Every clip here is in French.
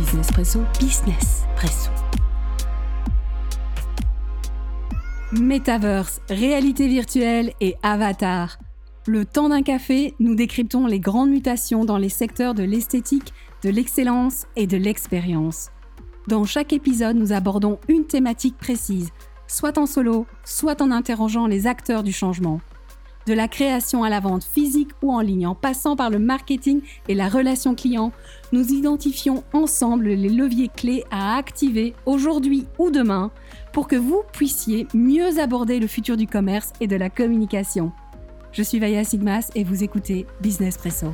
Business Presso, Business Presso. Metaverse, réalité virtuelle et avatar. Le temps d'un café, nous décryptons les grandes mutations dans les secteurs de l'esthétique, de l'excellence et de l'expérience. Dans chaque épisode, nous abordons une thématique précise, soit en solo, soit en interrogeant les acteurs du changement. De la création à la vente physique ou en ligne, en passant par le marketing et la relation client, nous identifions ensemble les leviers clés à activer aujourd'hui ou demain pour que vous puissiez mieux aborder le futur du commerce et de la communication. Je suis Vaya Sigmas et vous écoutez Business Presso.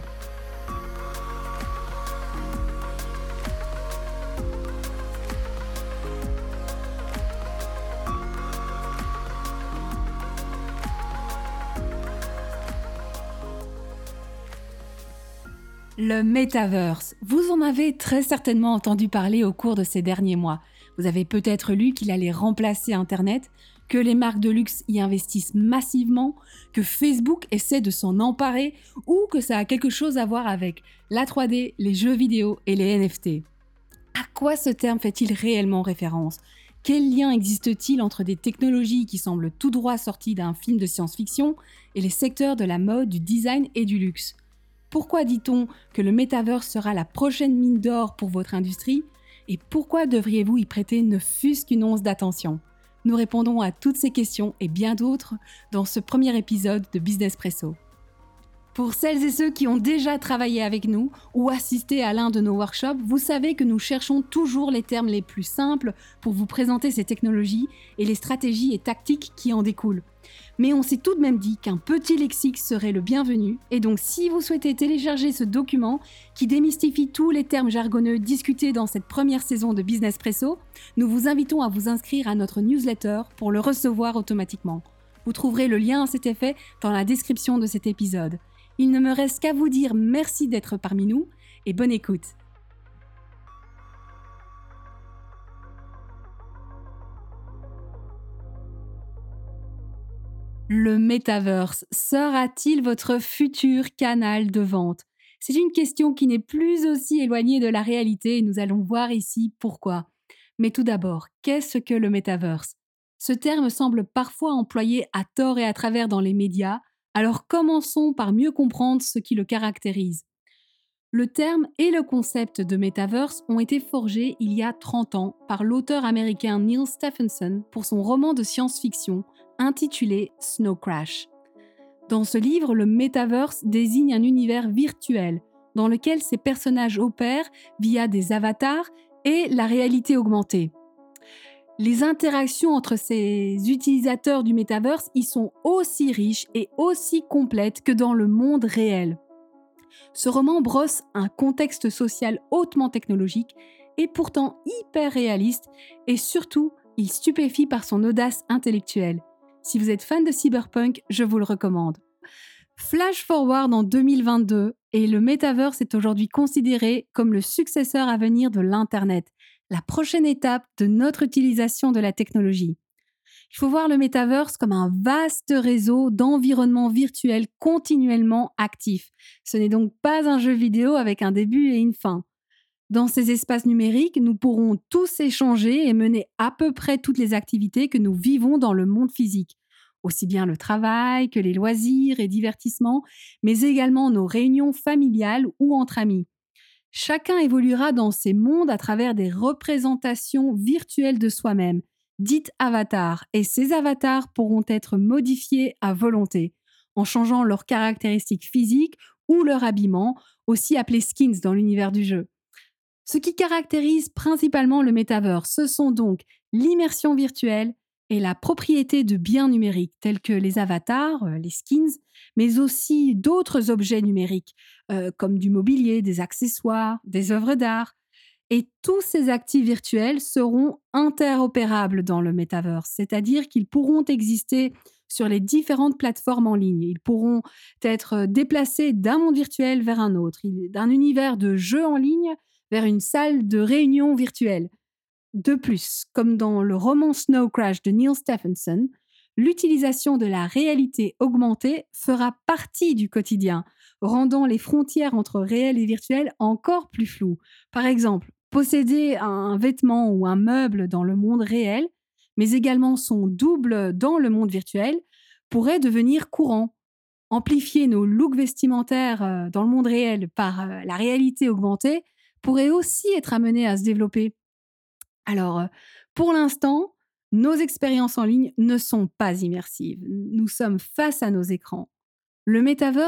Le Metaverse. Vous en avez très certainement entendu parler au cours de ces derniers mois. Vous avez peut-être lu qu'il allait remplacer Internet, que les marques de luxe y investissent massivement, que Facebook essaie de s'en emparer ou que ça a quelque chose à voir avec la 3D, les jeux vidéo et les NFT. À quoi ce terme fait-il réellement référence? Quel lien existe-t-il entre des technologies qui semblent tout droit sorties d'un film de science-fiction et les secteurs de la mode, du design et du luxe? Pourquoi dit-on que le Metaverse sera la prochaine mine d'or pour votre industrie? Et pourquoi devriez-vous y prêter ne fût-ce qu'une once d'attention? Nous répondons à toutes ces questions et bien d'autres dans ce premier épisode de Business Presso. Pour celles et ceux qui ont déjà travaillé avec nous ou assisté à l'un de nos workshops, vous savez que nous cherchons toujours les termes les plus simples pour vous présenter ces technologies et les stratégies et tactiques qui en découlent mais on s'est tout de même dit qu'un petit lexique serait le bienvenu, et donc si vous souhaitez télécharger ce document qui démystifie tous les termes jargonneux discutés dans cette première saison de Business Presso, nous vous invitons à vous inscrire à notre newsletter pour le recevoir automatiquement. Vous trouverez le lien à cet effet dans la description de cet épisode. Il ne me reste qu'à vous dire merci d'être parmi nous et bonne écoute. Le Metaverse sera-t-il votre futur canal de vente? C'est une question qui n'est plus aussi éloignée de la réalité et nous allons voir ici pourquoi. Mais tout d'abord, qu'est-ce que le Metaverse Ce terme semble parfois employé à tort et à travers dans les médias, alors commençons par mieux comprendre ce qui le caractérise. Le terme et le concept de Metaverse ont été forgés il y a 30 ans par l'auteur américain Neil Stephenson pour son roman de science-fiction intitulé Snow Crash. Dans ce livre, le Metaverse désigne un univers virtuel dans lequel ces personnages opèrent via des avatars et la réalité augmentée. Les interactions entre ces utilisateurs du Metaverse y sont aussi riches et aussi complètes que dans le monde réel. Ce roman brosse un contexte social hautement technologique et pourtant hyper réaliste et surtout il stupéfie par son audace intellectuelle. Si vous êtes fan de cyberpunk, je vous le recommande. Flash forward en 2022 et le metaverse est aujourd'hui considéré comme le successeur à venir de l'Internet, la prochaine étape de notre utilisation de la technologie. Il faut voir le metaverse comme un vaste réseau d'environnements virtuels continuellement actifs. Ce n'est donc pas un jeu vidéo avec un début et une fin. Dans ces espaces numériques, nous pourrons tous échanger et mener à peu près toutes les activités que nous vivons dans le monde physique, aussi bien le travail que les loisirs et divertissements, mais également nos réunions familiales ou entre amis. Chacun évoluera dans ces mondes à travers des représentations virtuelles de soi-même, dites avatars, et ces avatars pourront être modifiés à volonté, en changeant leurs caractéristiques physiques ou leur habillement, aussi appelés skins dans l'univers du jeu. Ce qui caractérise principalement le metaverse, ce sont donc l'immersion virtuelle et la propriété de biens numériques tels que les avatars, euh, les skins, mais aussi d'autres objets numériques euh, comme du mobilier, des accessoires, des œuvres d'art. Et tous ces actifs virtuels seront interopérables dans le metaverse, c'est-à-dire qu'ils pourront exister sur les différentes plateformes en ligne. Ils pourront être déplacés d'un monde virtuel vers un autre, d'un univers de jeux en ligne vers une salle de réunion virtuelle. De plus, comme dans le roman Snow Crash de Neil Stephenson, l'utilisation de la réalité augmentée fera partie du quotidien, rendant les frontières entre réel et virtuel encore plus floues. Par exemple, Posséder un vêtement ou un meuble dans le monde réel, mais également son double dans le monde virtuel, pourrait devenir courant. Amplifier nos looks vestimentaires euh, dans le monde réel par euh, la réalité augmentée pourrait aussi être amené à se développer. Alors, euh, pour l'instant, nos expériences en ligne ne sont pas immersives. Nous sommes face à nos écrans. Le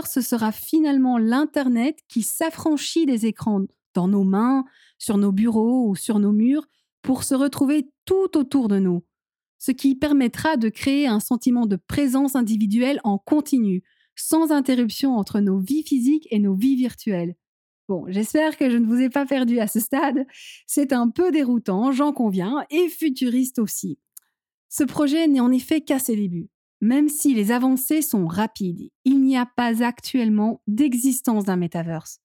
ce sera finalement l'Internet qui s'affranchit des écrans dans nos mains, sur nos bureaux ou sur nos murs pour se retrouver tout autour de nous, ce qui permettra de créer un sentiment de présence individuelle en continu, sans interruption entre nos vies physiques et nos vies virtuelles. Bon, j'espère que je ne vous ai pas perdu à ce stade. C'est un peu déroutant, j'en conviens, et futuriste aussi. Ce projet n'est en effet qu'à ses débuts. Même si les avancées sont rapides, il n'y a pas actuellement d'existence d'un metaverse.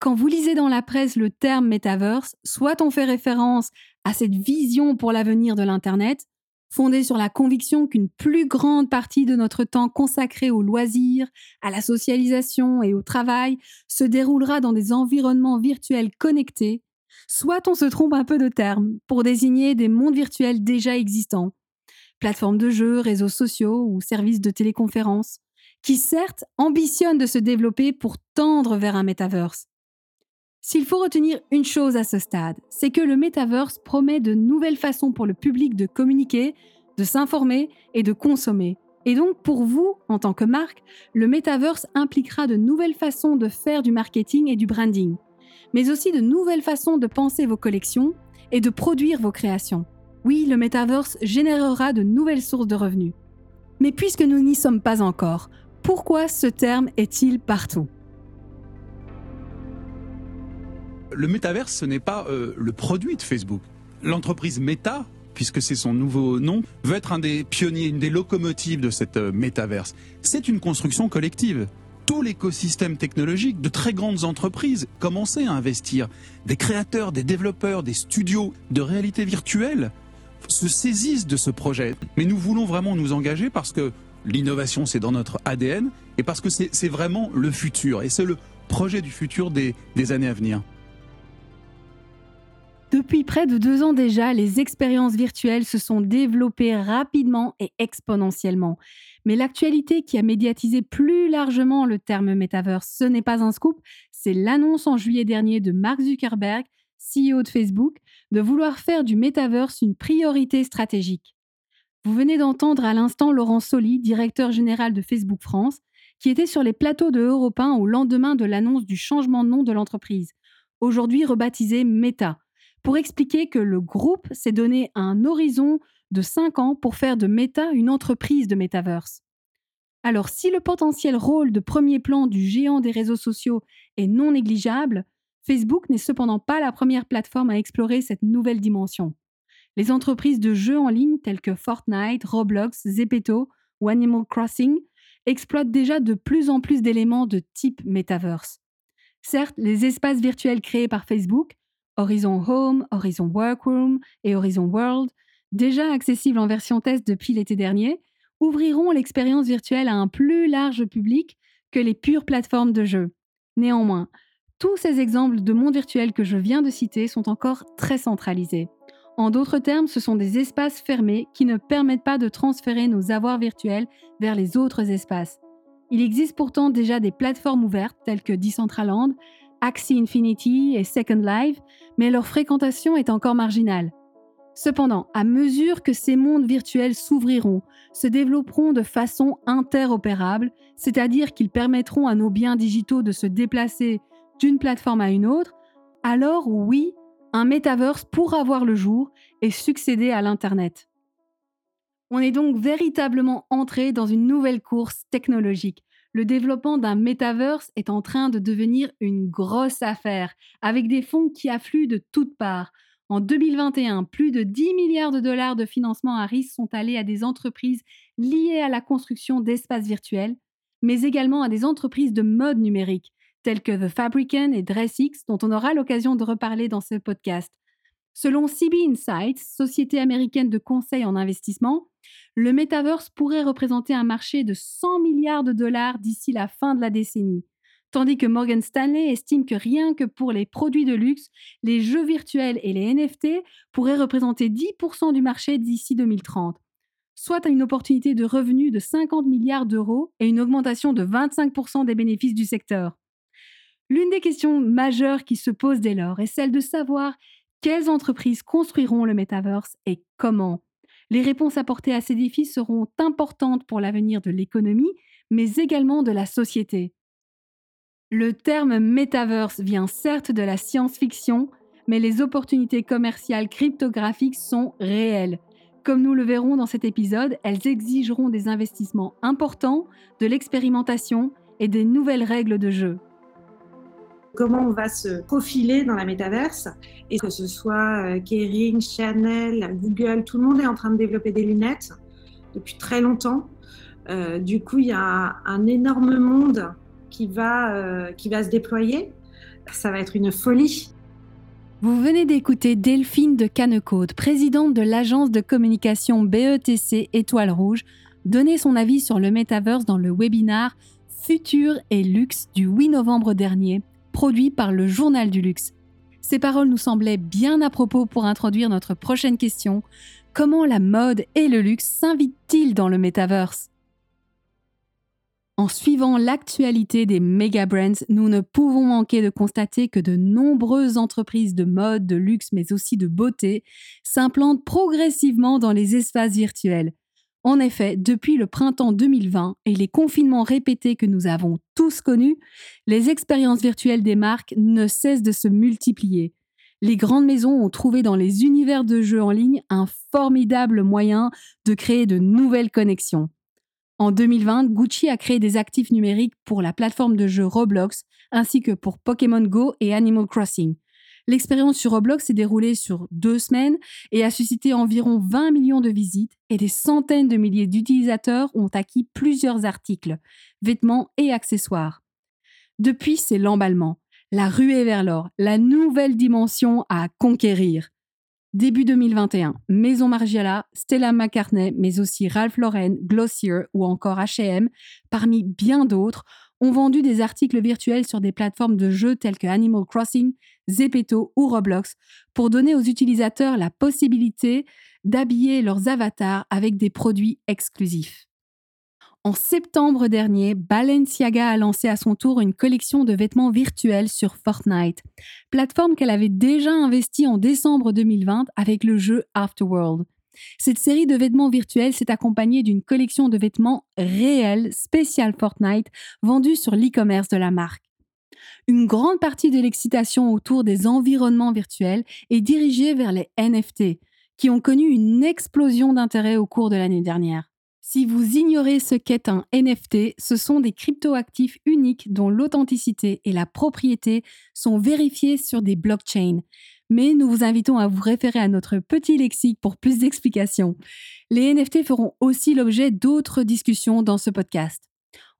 Quand vous lisez dans la presse le terme metaverse, soit on fait référence à cette vision pour l'avenir de l'Internet, fondée sur la conviction qu'une plus grande partie de notre temps consacré aux loisirs, à la socialisation et au travail se déroulera dans des environnements virtuels connectés, soit on se trompe un peu de terme pour désigner des mondes virtuels déjà existants, plateformes de jeux, réseaux sociaux ou services de téléconférence, qui certes ambitionnent de se développer pour tendre vers un metaverse. S'il faut retenir une chose à ce stade, c'est que le metaverse promet de nouvelles façons pour le public de communiquer, de s'informer et de consommer. Et donc pour vous, en tant que marque, le metaverse impliquera de nouvelles façons de faire du marketing et du branding, mais aussi de nouvelles façons de penser vos collections et de produire vos créations. Oui, le metaverse générera de nouvelles sources de revenus. Mais puisque nous n'y sommes pas encore, pourquoi ce terme est-il partout? Le metaverse, ce n'est pas euh, le produit de Facebook. L'entreprise Meta, puisque c'est son nouveau nom, veut être un des pionniers, une des locomotives de cette euh, métaverse. C'est une construction collective tout l'écosystème technologique de très grandes entreprises commençaient à investir. Des créateurs, des développeurs, des studios de réalité virtuelle se saisissent de ce projet. Mais nous voulons vraiment nous engager parce que l'innovation, c'est dans notre ADN et parce que c'est vraiment le futur. Et c'est le projet du futur des années à venir. Depuis près de deux ans déjà, les expériences virtuelles se sont développées rapidement et exponentiellement. Mais l'actualité qui a médiatisé plus largement le terme metaverse, ce n'est pas un scoop, c'est l'annonce en juillet dernier de Mark Zuckerberg CEO de Facebook, de vouloir faire du metaverse une priorité stratégique. Vous venez d'entendre à l'instant Laurent Soli, directeur général de Facebook France, qui était sur les plateaux de Europe 1 au lendemain de l'annonce du changement de nom de l'entreprise, aujourd'hui rebaptisée Meta, pour expliquer que le groupe s'est donné un horizon de 5 ans pour faire de Meta une entreprise de metaverse. Alors si le potentiel rôle de premier plan du géant des réseaux sociaux est non négligeable, Facebook n'est cependant pas la première plateforme à explorer cette nouvelle dimension. Les entreprises de jeux en ligne telles que Fortnite, Roblox, Zepeto ou Animal Crossing exploitent déjà de plus en plus d'éléments de type metaverse. Certes, les espaces virtuels créés par Facebook, Horizon Home, Horizon Workroom et Horizon World, déjà accessibles en version test depuis l'été dernier, ouvriront l'expérience virtuelle à un plus large public que les pures plateformes de jeux. Néanmoins, tous ces exemples de monde virtuel que je viens de citer sont encore très centralisés. En d'autres termes, ce sont des espaces fermés qui ne permettent pas de transférer nos avoirs virtuels vers les autres espaces. Il existe pourtant déjà des plateformes ouvertes telles que Decentraland, Axie Infinity et Second Life, mais leur fréquentation est encore marginale. Cependant, à mesure que ces mondes virtuels s'ouvriront, se développeront de façon interopérable, c'est-à-dire qu'ils permettront à nos biens digitaux de se déplacer d'une plateforme à une autre, alors oui, un metaverse pourra voir le jour et succéder à l'Internet. On est donc véritablement entré dans une nouvelle course technologique. Le développement d'un metaverse est en train de devenir une grosse affaire, avec des fonds qui affluent de toutes parts. En 2021, plus de 10 milliards de dollars de financement à risque sont allés à des entreprises liées à la construction d'espaces virtuels, mais également à des entreprises de mode numérique, tels que The Fabricant et DressX, dont on aura l'occasion de reparler dans ce podcast. Selon CB Insights, société américaine de conseil en investissement, le metaverse pourrait représenter un marché de 100 milliards de dollars d'ici la fin de la décennie. tandis que Morgan Stanley estime que rien que pour les produits de luxe, les jeux virtuels et les NFT pourraient représenter 10% du marché d'ici 2030, soit une opportunité de revenus de 50 milliards d'euros et une augmentation de 25% des bénéfices du secteur. L'une des questions majeures qui se posent dès lors est celle de savoir quelles entreprises construiront le metaverse et comment? Les réponses apportées à ces défis seront importantes pour l'avenir de l'économie, mais également de la société. Le terme metaverse vient certes de la science-fiction, mais les opportunités commerciales cryptographiques sont réelles. Comme nous le verrons dans cet épisode, elles exigeront des investissements importants, de l'expérimentation et des nouvelles règles de jeu comment on va se profiler dans la métaverse. Et que ce soit euh, Kering, Chanel, Google, tout le monde est en train de développer des lunettes depuis très longtemps. Euh, du coup, il y a un énorme monde qui va, euh, qui va se déployer. Ça va être une folie. Vous venez d'écouter Delphine de Cannecode, présidente de l'agence de communication BETC Étoile Rouge, donner son avis sur le metaverse dans le webinar Futur et Luxe du 8 novembre dernier produit par le Journal du Luxe. Ces paroles nous semblaient bien à propos pour introduire notre prochaine question. Comment la mode et le luxe s'invitent-ils dans le metaverse? En suivant l'actualité des méga brands, nous ne pouvons manquer de constater que de nombreuses entreprises de mode, de luxe, mais aussi de beauté s'implantent progressivement dans les espaces virtuels. En effet, depuis le printemps 2020 et les confinements répétés que nous avons tous connus, les expériences virtuelles des marques ne cessent de se multiplier. Les grandes maisons ont trouvé dans les univers de jeux en ligne un formidable moyen de créer de nouvelles connexions. En 2020, Gucci a créé des actifs numériques pour la plateforme de jeux Roblox ainsi que pour Pokémon Go et Animal Crossing. L'expérience sur Roblox s'est déroulée sur deux semaines et a suscité environ 20 millions de visites et des centaines de milliers d'utilisateurs ont acquis plusieurs articles, vêtements et accessoires. Depuis, c'est l'emballement, la ruée vers l'or, la nouvelle dimension à conquérir. Début 2021, Maison Margiela, Stella McCartney, mais aussi Ralph Lauren, Glossier ou encore H&M, parmi bien d'autres, ont vendu des articles virtuels sur des plateformes de jeux telles que Animal Crossing, Zepeto ou Roblox pour donner aux utilisateurs la possibilité d'habiller leurs avatars avec des produits exclusifs. En septembre dernier, Balenciaga a lancé à son tour une collection de vêtements virtuels sur Fortnite, plateforme qu'elle avait déjà investie en décembre 2020 avec le jeu Afterworld. Cette série de vêtements virtuels s'est accompagnée d'une collection de vêtements réels spécial Fortnite vendus sur l'e-commerce de la marque. Une grande partie de l'excitation autour des environnements virtuels est dirigée vers les NFT, qui ont connu une explosion d'intérêt au cours de l'année dernière. Si vous ignorez ce qu'est un NFT, ce sont des cryptoactifs uniques dont l'authenticité et la propriété sont vérifiées sur des blockchains mais nous vous invitons à vous référer à notre petit lexique pour plus d'explications. Les NFT feront aussi l'objet d'autres discussions dans ce podcast.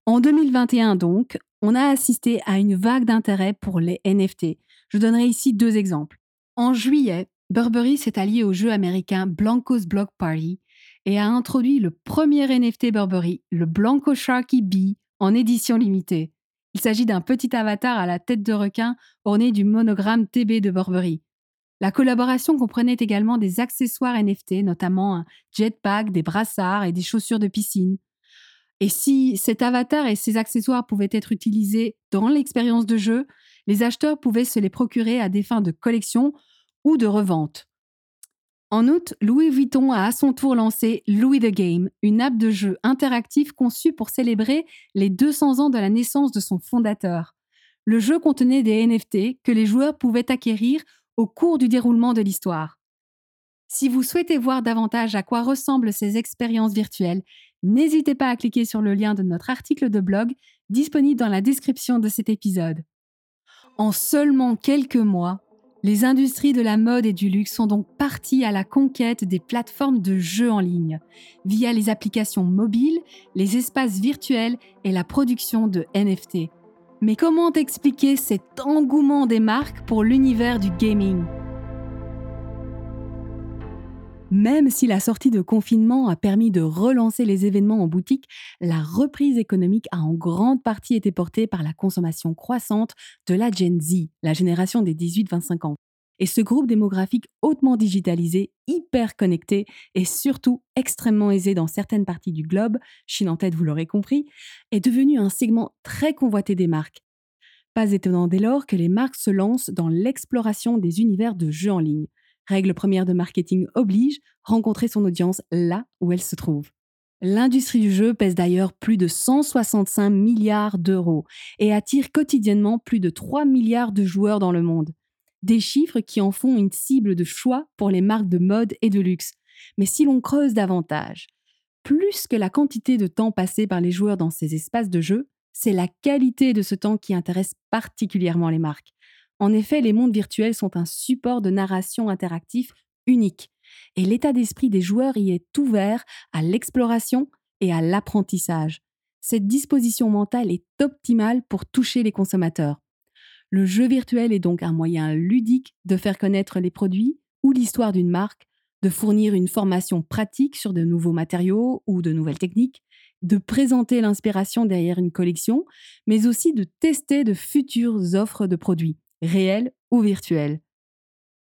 En 2021 donc, on a assisté à une vague d'intérêt pour les NFT. Je donnerai ici deux exemples. En juillet, Burberry s'est allié au jeu américain Blanco's Block Party et a introduit le premier NFT Burberry, le Blanco Sharky Bee, en édition limitée. Il s'agit d'un petit avatar à la tête de requin orné du monogramme TB de Burberry. La collaboration comprenait également des accessoires NFT, notamment un jetpack, des brassards et des chaussures de piscine. Et si cet avatar et ses accessoires pouvaient être utilisés dans l'expérience de jeu, les acheteurs pouvaient se les procurer à des fins de collection ou de revente. En août, Louis Vuitton a à son tour lancé Louis the Game, une app de jeu interactif conçue pour célébrer les 200 ans de la naissance de son fondateur. Le jeu contenait des NFT que les joueurs pouvaient acquérir au cours du déroulement de l'histoire. Si vous souhaitez voir davantage à quoi ressemblent ces expériences virtuelles, n'hésitez pas à cliquer sur le lien de notre article de blog disponible dans la description de cet épisode. En seulement quelques mois, les industries de la mode et du luxe sont donc parties à la conquête des plateformes de jeux en ligne, via les applications mobiles, les espaces virtuels et la production de NFT. Mais comment expliquer cet engouement des marques pour l'univers du gaming? Même si la sortie de confinement a permis de relancer les événements en boutique, la reprise économique a en grande partie été portée par la consommation croissante de la Gen Z, la génération des 18-25 ans. Et ce groupe démographique hautement digitalisé, hyper connecté et surtout extrêmement aisé dans certaines parties du globe, Chine en tête, vous l'aurez compris, est devenu un segment très convoité des marques. Pas étonnant dès lors que les marques se lancent dans l'exploration des univers de jeux en ligne. Règle première de marketing oblige, rencontrer son audience là où elle se trouve. L'industrie du jeu pèse d'ailleurs plus de 165 milliards d'euros et attire quotidiennement plus de 3 milliards de joueurs dans le monde. Des chiffres qui en font une cible de choix pour les marques de mode et de luxe. Mais si l'on creuse davantage, plus que la quantité de temps passé par les joueurs dans ces espaces de jeu, c'est la qualité de ce temps qui intéresse particulièrement les marques. En effet, les mondes virtuels sont un support de narration interactif unique, et l'état d'esprit des joueurs y est ouvert à l'exploration et à l'apprentissage. Cette disposition mentale est optimale pour toucher les consommateurs. Le jeu virtuel est donc un moyen ludique de faire connaître les produits ou l'histoire d'une marque, de fournir une formation pratique sur de nouveaux matériaux ou de nouvelles techniques, de présenter l'inspiration derrière une collection, mais aussi de tester de futures offres de produits réelles ou virtuelles.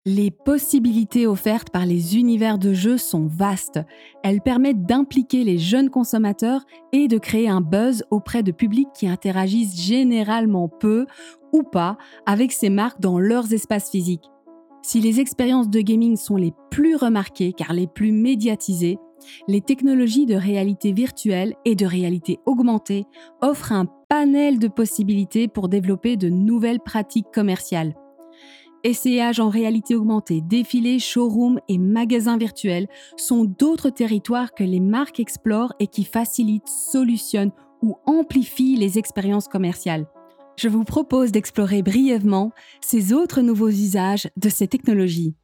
Les possibilités offertes par les univers de jeux sont vastes. Elles permettent d'impliquer les jeunes consommateurs et de créer un buzz auprès de publics qui interagissent généralement peu ou pas avec ces marques dans leurs espaces physiques. Si les expériences de gaming sont les plus remarquées car les plus médiatisées, les technologies de réalité virtuelle et de réalité augmentée offrent un panel de possibilités pour développer de nouvelles pratiques commerciales. Essayages en réalité augmentée, défilés, showrooms et magasins virtuels sont d'autres territoires que les marques explorent et qui facilitent, solutionnent ou amplifient les expériences commerciales. Je vous propose d'explorer brièvement ces autres nouveaux usages de ces technologies.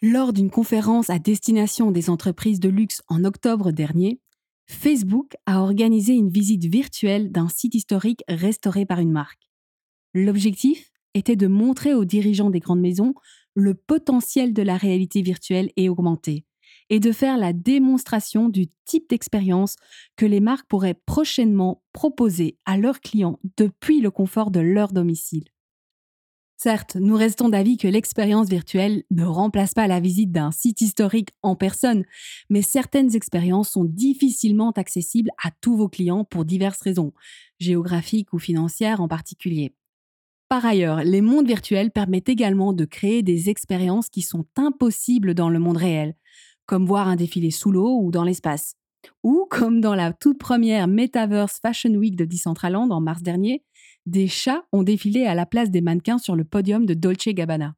Lors d'une conférence à destination des entreprises de luxe en octobre dernier, Facebook a organisé une visite virtuelle d'un site historique restauré par une marque. L'objectif? Était de montrer aux dirigeants des grandes maisons le potentiel de la réalité virtuelle et augmentée, et de faire la démonstration du type d'expérience que les marques pourraient prochainement proposer à leurs clients depuis le confort de leur domicile. Certes, nous restons d'avis que l'expérience virtuelle ne remplace pas la visite d'un site historique en personne, mais certaines expériences sont difficilement accessibles à tous vos clients pour diverses raisons, géographiques ou financières en particulier. Par ailleurs, les mondes virtuels permettent également de créer des expériences qui sont impossibles dans le monde réel, comme voir un défilé sous l'eau ou dans l'espace. Ou comme dans la toute première Metaverse Fashion Week de Decentraland en mars dernier, des chats ont défilé à la place des mannequins sur le podium de Dolce Gabbana.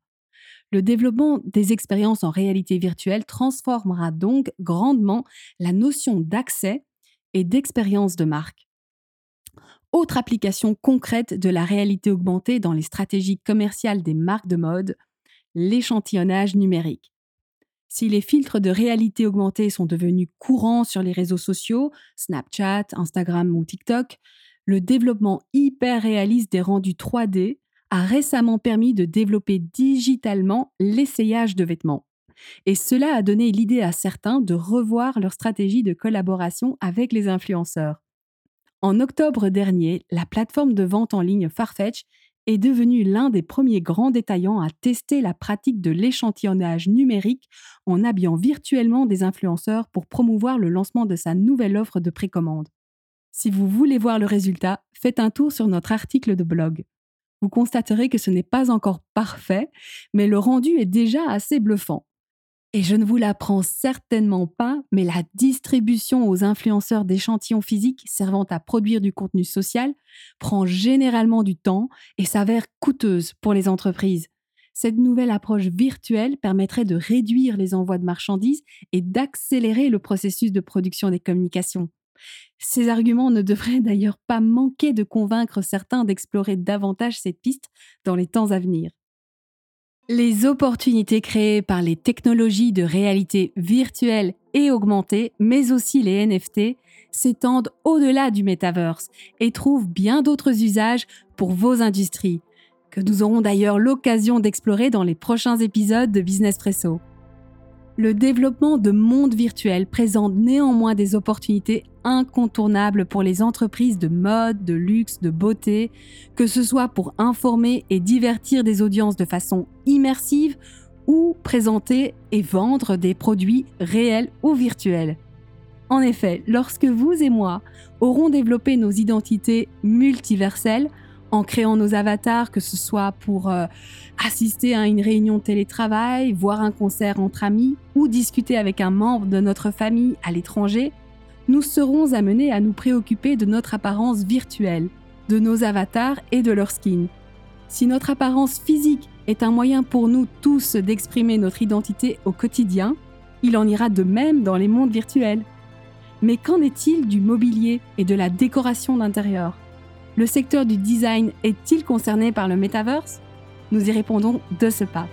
Le développement des expériences en réalité virtuelle transformera donc grandement la notion d'accès et d'expérience de marque. Autre application concrète de la réalité augmentée dans les stratégies commerciales des marques de mode, l'échantillonnage numérique. Si les filtres de réalité augmentée sont devenus courants sur les réseaux sociaux, Snapchat, Instagram ou TikTok, le développement hyper réaliste des rendus 3D a récemment permis de développer digitalement l'essayage de vêtements. Et cela a donné l'idée à certains de revoir leur stratégie de collaboration avec les influenceurs. En octobre dernier, la plateforme de vente en ligne Farfetch est devenue l'un des premiers grands détaillants à tester la pratique de l'échantillonnage numérique en habillant virtuellement des influenceurs pour promouvoir le lancement de sa nouvelle offre de précommande. Si vous voulez voir le résultat, faites un tour sur notre article de blog. Vous constaterez que ce n'est pas encore parfait, mais le rendu est déjà assez bluffant. Et je ne vous l'apprends certainement pas, mais la distribution aux influenceurs d'échantillons physiques servant à produire du contenu social prend généralement du temps et s'avère coûteuse pour les entreprises. Cette nouvelle approche virtuelle permettrait de réduire les envois de marchandises et d'accélérer le processus de production des communications. Ces arguments ne devraient d'ailleurs pas manquer de convaincre certains d'explorer davantage cette piste dans les temps à venir. Les opportunités créées par les technologies de réalité virtuelle et augmentée, mais aussi les NFT, s'étendent au-delà du metaverse et trouvent bien d'autres usages pour vos industries, que nous aurons d'ailleurs l'occasion d'explorer dans les prochains épisodes de Business Presso. Le développement de mondes virtuels présente néanmoins des opportunités incontournables pour les entreprises de mode, de luxe, de beauté, que ce soit pour informer et divertir des audiences de façon immersive ou présenter et vendre des produits réels ou virtuels. En effet, lorsque vous et moi aurons développé nos identités multiverselles, en créant nos avatars, que ce soit pour euh, assister à une réunion télétravail, voir un concert entre amis ou discuter avec un membre de notre famille à l'étranger, nous serons amenés à nous préoccuper de notre apparence virtuelle, de nos avatars et de leur skin. Si notre apparence physique est un moyen pour nous tous d'exprimer notre identité au quotidien, il en ira de même dans les mondes virtuels. Mais qu'en est-il du mobilier et de la décoration d'intérieur? Le secteur du design est-il concerné par le metaverse Nous y répondons de ce pas.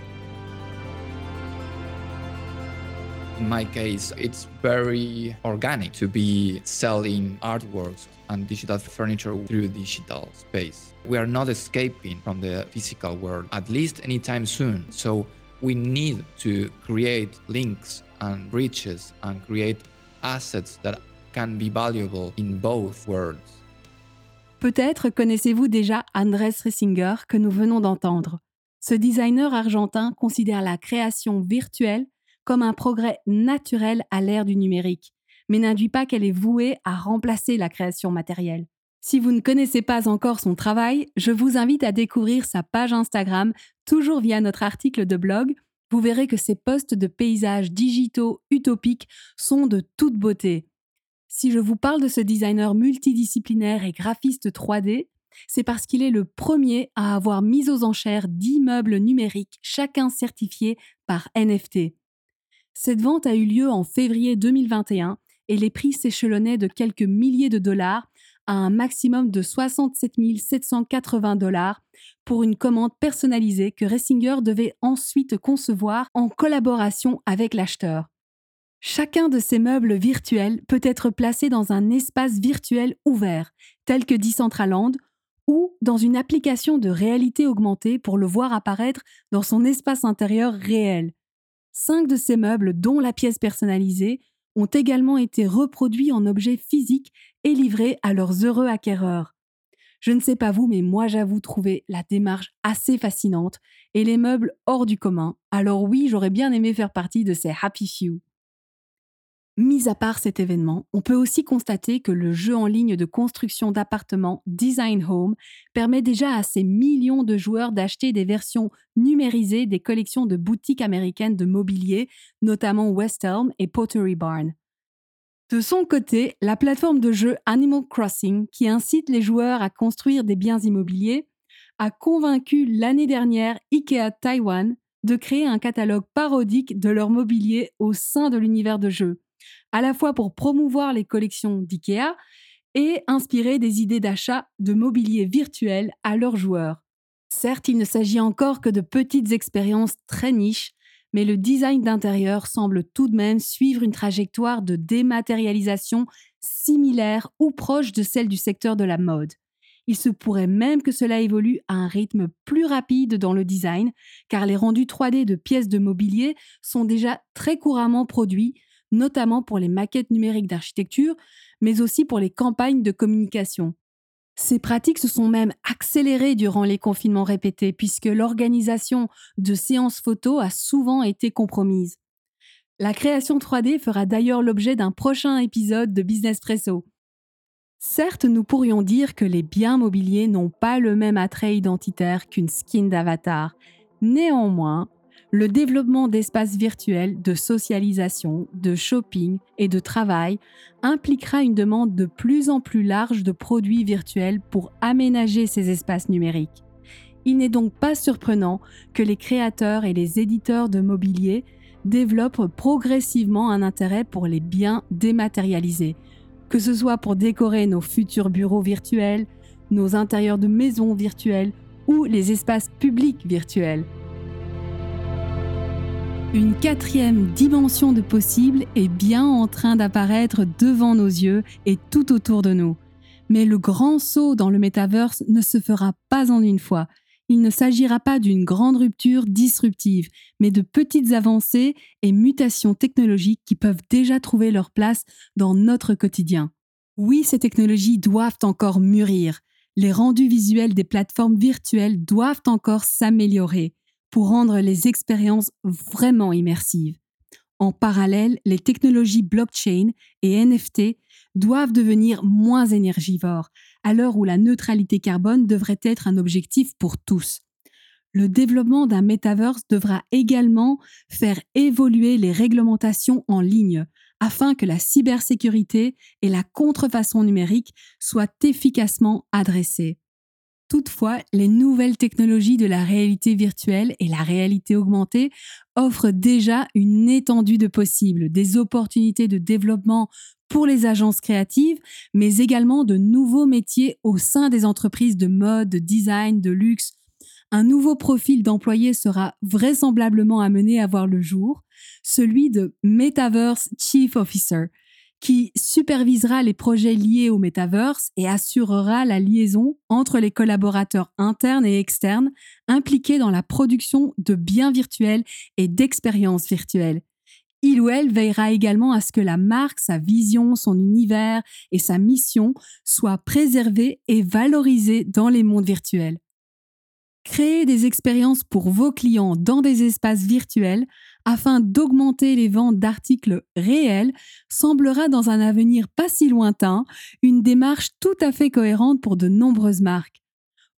In my case, it's very organic to be selling artworks and digital furniture through digital space. We are not escaping from the physical world, at least anytime soon. So we need to create links and bridges and create assets that can be valuable in both worlds. Peut-être connaissez-vous déjà Andrés Ressinger que nous venons d'entendre. Ce designer argentin considère la création virtuelle comme un progrès naturel à l'ère du numérique, mais n'induit pas qu'elle est vouée à remplacer la création matérielle. Si vous ne connaissez pas encore son travail, je vous invite à découvrir sa page Instagram, toujours via notre article de blog. Vous verrez que ses posts de paysages digitaux utopiques sont de toute beauté. Si je vous parle de ce designer multidisciplinaire et graphiste 3D, c'est parce qu'il est le premier à avoir mis aux enchères 10 meubles numériques, chacun certifié par NFT. Cette vente a eu lieu en février 2021 et les prix s'échelonnaient de quelques milliers de dollars à un maximum de 67 780 dollars pour une commande personnalisée que Ressinger devait ensuite concevoir en collaboration avec l'acheteur. Chacun de ces meubles virtuels peut être placé dans un espace virtuel ouvert, tel que Decentraland, ou dans une application de réalité augmentée pour le voir apparaître dans son espace intérieur réel. Cinq de ces meubles, dont la pièce personnalisée, ont également été reproduits en objets physiques et livrés à leurs heureux acquéreurs. Je ne sais pas vous, mais moi j'avoue trouver la démarche assez fascinante et les meubles hors du commun. Alors oui, j'aurais bien aimé faire partie de ces happy few. Mis à part cet événement, on peut aussi constater que le jeu en ligne de construction d'appartements Design Home permet déjà à ces millions de joueurs d'acheter des versions numérisées des collections de boutiques américaines de mobilier, notamment West Elm et Pottery Barn. De son côté, la plateforme de jeu Animal Crossing, qui incite les joueurs à construire des biens immobiliers, a convaincu l'année dernière IKEA Taiwan de créer un catalogue parodique de leur mobilier au sein de l'univers de jeu à la fois pour promouvoir les collections d'IKEA et inspirer des idées d'achat de mobilier virtuel à leurs joueurs. Certes, il ne s'agit encore que de petites expériences très niches, mais le design d'intérieur semble tout de même suivre une trajectoire de dématérialisation similaire ou proche de celle du secteur de la mode. Il se pourrait même que cela évolue à un rythme plus rapide dans le design, car les rendus 3D de pièces de mobilier sont déjà très couramment produits, notamment pour les maquettes numériques d'architecture, mais aussi pour les campagnes de communication. Ces pratiques se sont même accélérées durant les confinements répétés, puisque l'organisation de séances photos a souvent été compromise. La création 3D fera d'ailleurs l'objet d'un prochain épisode de Business Presso. Certes, nous pourrions dire que les biens mobiliers n'ont pas le même attrait identitaire qu'une skin d'avatar. Néanmoins, le développement d'espaces virtuels de socialisation, de shopping et de travail impliquera une demande de plus en plus large de produits virtuels pour aménager ces espaces numériques. Il n'est donc pas surprenant que les créateurs et les éditeurs de mobilier développent progressivement un intérêt pour les biens dématérialisés, que ce soit pour décorer nos futurs bureaux virtuels, nos intérieurs de maisons virtuelles ou les espaces publics virtuels. Une quatrième dimension de possible est bien en train d'apparaître devant nos yeux et tout autour de nous. Mais le grand saut dans le metaverse ne se fera pas en une fois. il ne s'agira pas d'une grande rupture disruptive, mais de petites avancées et mutations technologiques qui peuvent déjà trouver leur place dans notre quotidien. Oui, ces technologies doivent encore mûrir. Les rendus visuels des plateformes virtuelles doivent encore s'améliorer pour rendre les expériences vraiment immersives. En parallèle, les technologies blockchain et NFT doivent devenir moins énergivores, à l'heure où la neutralité carbone devrait être un objectif pour tous. Le développement d'un metaverse devra également faire évoluer les réglementations en ligne afin que la cybersécurité et la contrefaçon numérique soient efficacement adressées. Toutefois, les nouvelles technologies de la réalité virtuelle et la réalité augmentée offrent déjà une étendue de possibles, des opportunités de développement pour les agences créatives, mais également de nouveaux métiers au sein des entreprises de mode, de design, de luxe. Un nouveau profil d'employé sera vraisemblablement amené à voir le jour, celui de Metaverse Chief Officer, qui supervisera les projets liés au metaverse et assurera la liaison entre les collaborateurs internes et externes impliqués dans la production de biens virtuels et d'expériences virtuelles. Il ou elle veillera également à ce que la marque, sa vision, son univers et sa mission soient préservés et valorisés dans les mondes virtuels. Créer des expériences pour vos clients dans des espaces virtuels afin d'augmenter les ventes d'articles réels semblera dans un avenir pas si lointain une démarche tout à fait cohérente pour de nombreuses marques.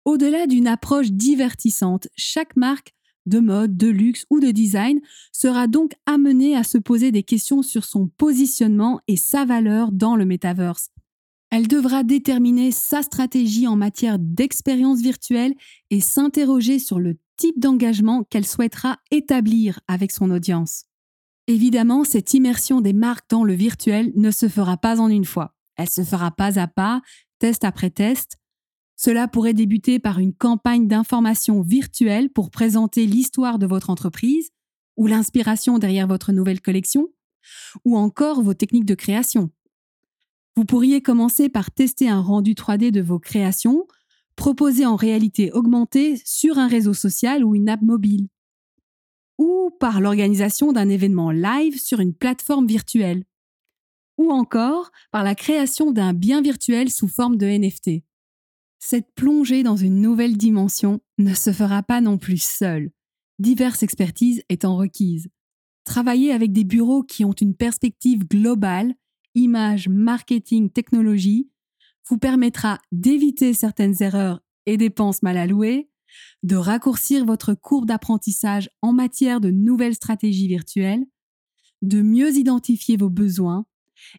Au-delà d'une approche divertissante, chaque marque de mode, de luxe ou de design sera donc amenée à se poser des questions sur son positionnement et sa valeur dans le metaverse. Elle devra déterminer sa stratégie en matière d'expérience virtuelle et s'interroger sur le type d'engagement qu'elle souhaitera établir avec son audience. Évidemment, cette immersion des marques dans le virtuel ne se fera pas en une fois. Elle se fera pas à pas, test après test. Cela pourrait débuter par une campagne d'information virtuelle pour présenter l'histoire de votre entreprise ou l'inspiration derrière votre nouvelle collection, ou encore vos techniques de création. Vous pourriez commencer par tester un rendu 3D de vos créations, proposé en réalité augmentée sur un réseau social ou une app mobile, ou par l'organisation d'un événement live sur une plateforme virtuelle, ou encore par la création d'un bien virtuel sous forme de NFT. Cette plongée dans une nouvelle dimension ne se fera pas non plus seule, diverses expertises étant requises. Travailler avec des bureaux qui ont une perspective globale image, marketing, technologie vous permettra d'éviter certaines erreurs et dépenses mal allouées, de raccourcir votre courbe d'apprentissage en matière de nouvelles stratégies virtuelles, de mieux identifier vos besoins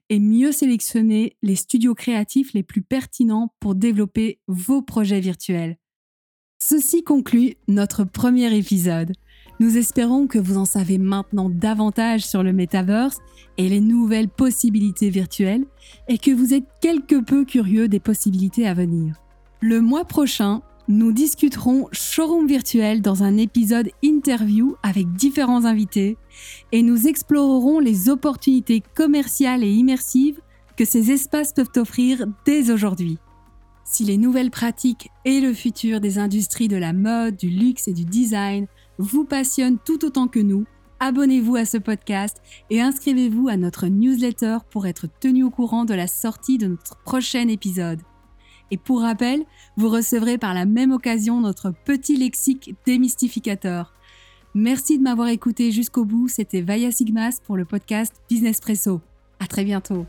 et mieux sélectionner les studios créatifs les plus pertinents pour développer vos projets virtuels. Ceci conclut notre premier épisode. Nous espérons que vous en savez maintenant davantage sur le metaverse et les nouvelles possibilités virtuelles et que vous êtes quelque peu curieux des possibilités à venir. Le mois prochain, nous discuterons showroom virtuel dans un épisode interview avec différents invités et nous explorerons les opportunités commerciales et immersives que ces espaces peuvent offrir dès aujourd'hui. Si les nouvelles pratiques et le futur des industries de la mode, du luxe et du design vous passionne tout autant que nous, abonnez-vous à ce podcast et inscrivez-vous à notre newsletter pour être tenu au courant de la sortie de notre prochain épisode. Et pour rappel, vous recevrez par la même occasion notre petit lexique démystificateur. Merci de m'avoir écouté jusqu'au bout, c'était Vaya Sigmas pour le podcast Business Presso. À très bientôt.